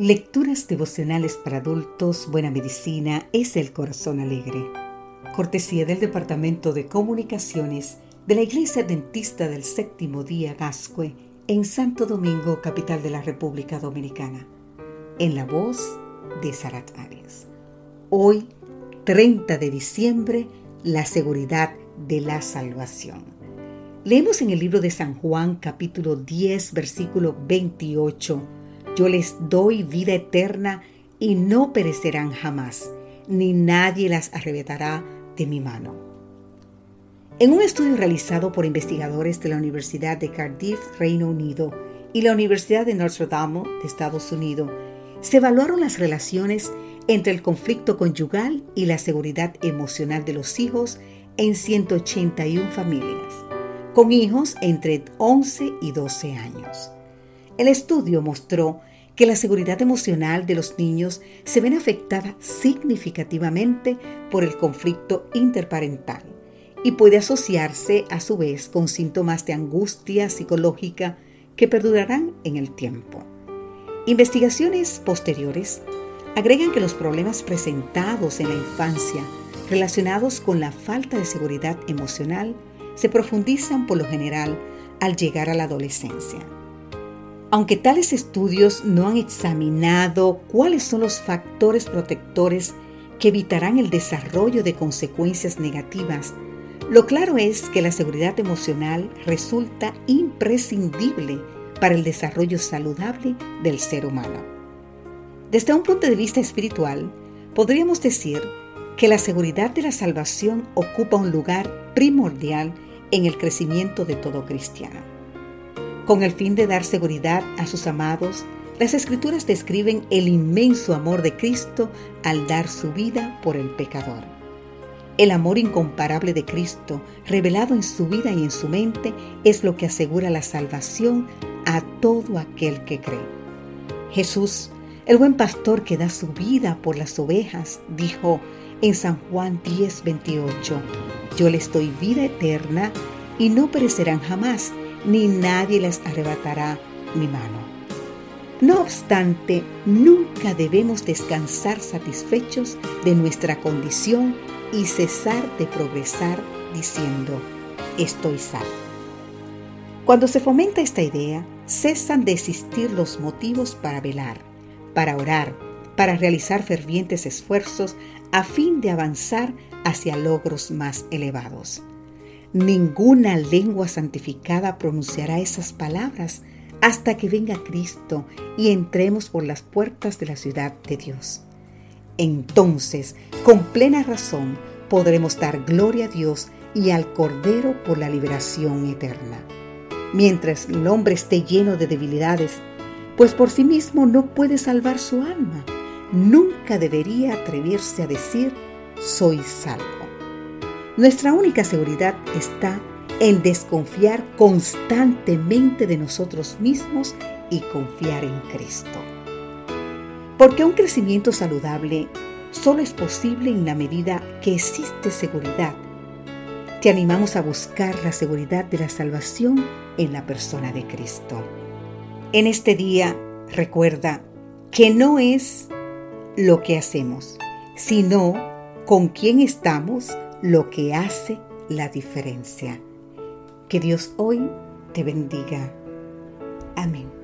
Lecturas devocionales para adultos, Buena Medicina es el Corazón Alegre. Cortesía del Departamento de Comunicaciones de la Iglesia Dentista del Séptimo Día Gascue en Santo Domingo, capital de la República Dominicana. En la voz de Sarat Arias. Hoy, 30 de diciembre, la seguridad de la salvación. Leemos en el libro de San Juan capítulo 10 versículo 28 yo les doy vida eterna y no perecerán jamás, ni nadie las arrebatará de mi mano. En un estudio realizado por investigadores de la Universidad de Cardiff, Reino Unido, y la Universidad de Notre Dame de Estados Unidos, se evaluaron las relaciones entre el conflicto conyugal y la seguridad emocional de los hijos en 181 familias, con hijos entre 11 y 12 años. El estudio mostró que la seguridad emocional de los niños se ven afectada significativamente por el conflicto interparental y puede asociarse a su vez con síntomas de angustia psicológica que perdurarán en el tiempo. Investigaciones posteriores agregan que los problemas presentados en la infancia relacionados con la falta de seguridad emocional se profundizan por lo general al llegar a la adolescencia. Aunque tales estudios no han examinado cuáles son los factores protectores que evitarán el desarrollo de consecuencias negativas, lo claro es que la seguridad emocional resulta imprescindible para el desarrollo saludable del ser humano. Desde un punto de vista espiritual, podríamos decir que la seguridad de la salvación ocupa un lugar primordial en el crecimiento de todo cristiano. Con el fin de dar seguridad a sus amados, las escrituras describen el inmenso amor de Cristo al dar su vida por el pecador. El amor incomparable de Cristo, revelado en su vida y en su mente, es lo que asegura la salvación a todo aquel que cree. Jesús, el buen pastor que da su vida por las ovejas, dijo en San Juan 10, 28, Yo les doy vida eterna y no perecerán jamás ni nadie les arrebatará mi mano. No obstante, nunca debemos descansar satisfechos de nuestra condición y cesar de progresar diciendo, estoy salvo. Cuando se fomenta esta idea, cesan de existir los motivos para velar, para orar, para realizar fervientes esfuerzos a fin de avanzar hacia logros más elevados. Ninguna lengua santificada pronunciará esas palabras hasta que venga Cristo y entremos por las puertas de la ciudad de Dios. Entonces, con plena razón, podremos dar gloria a Dios y al Cordero por la liberación eterna. Mientras el hombre esté lleno de debilidades, pues por sí mismo no puede salvar su alma, nunca debería atreverse a decir, soy salvo. Nuestra única seguridad está en desconfiar constantemente de nosotros mismos y confiar en Cristo. Porque un crecimiento saludable solo es posible en la medida que existe seguridad. Te animamos a buscar la seguridad de la salvación en la persona de Cristo. En este día recuerda que no es lo que hacemos, sino con quién estamos lo que hace la diferencia. Que Dios hoy te bendiga. Amén.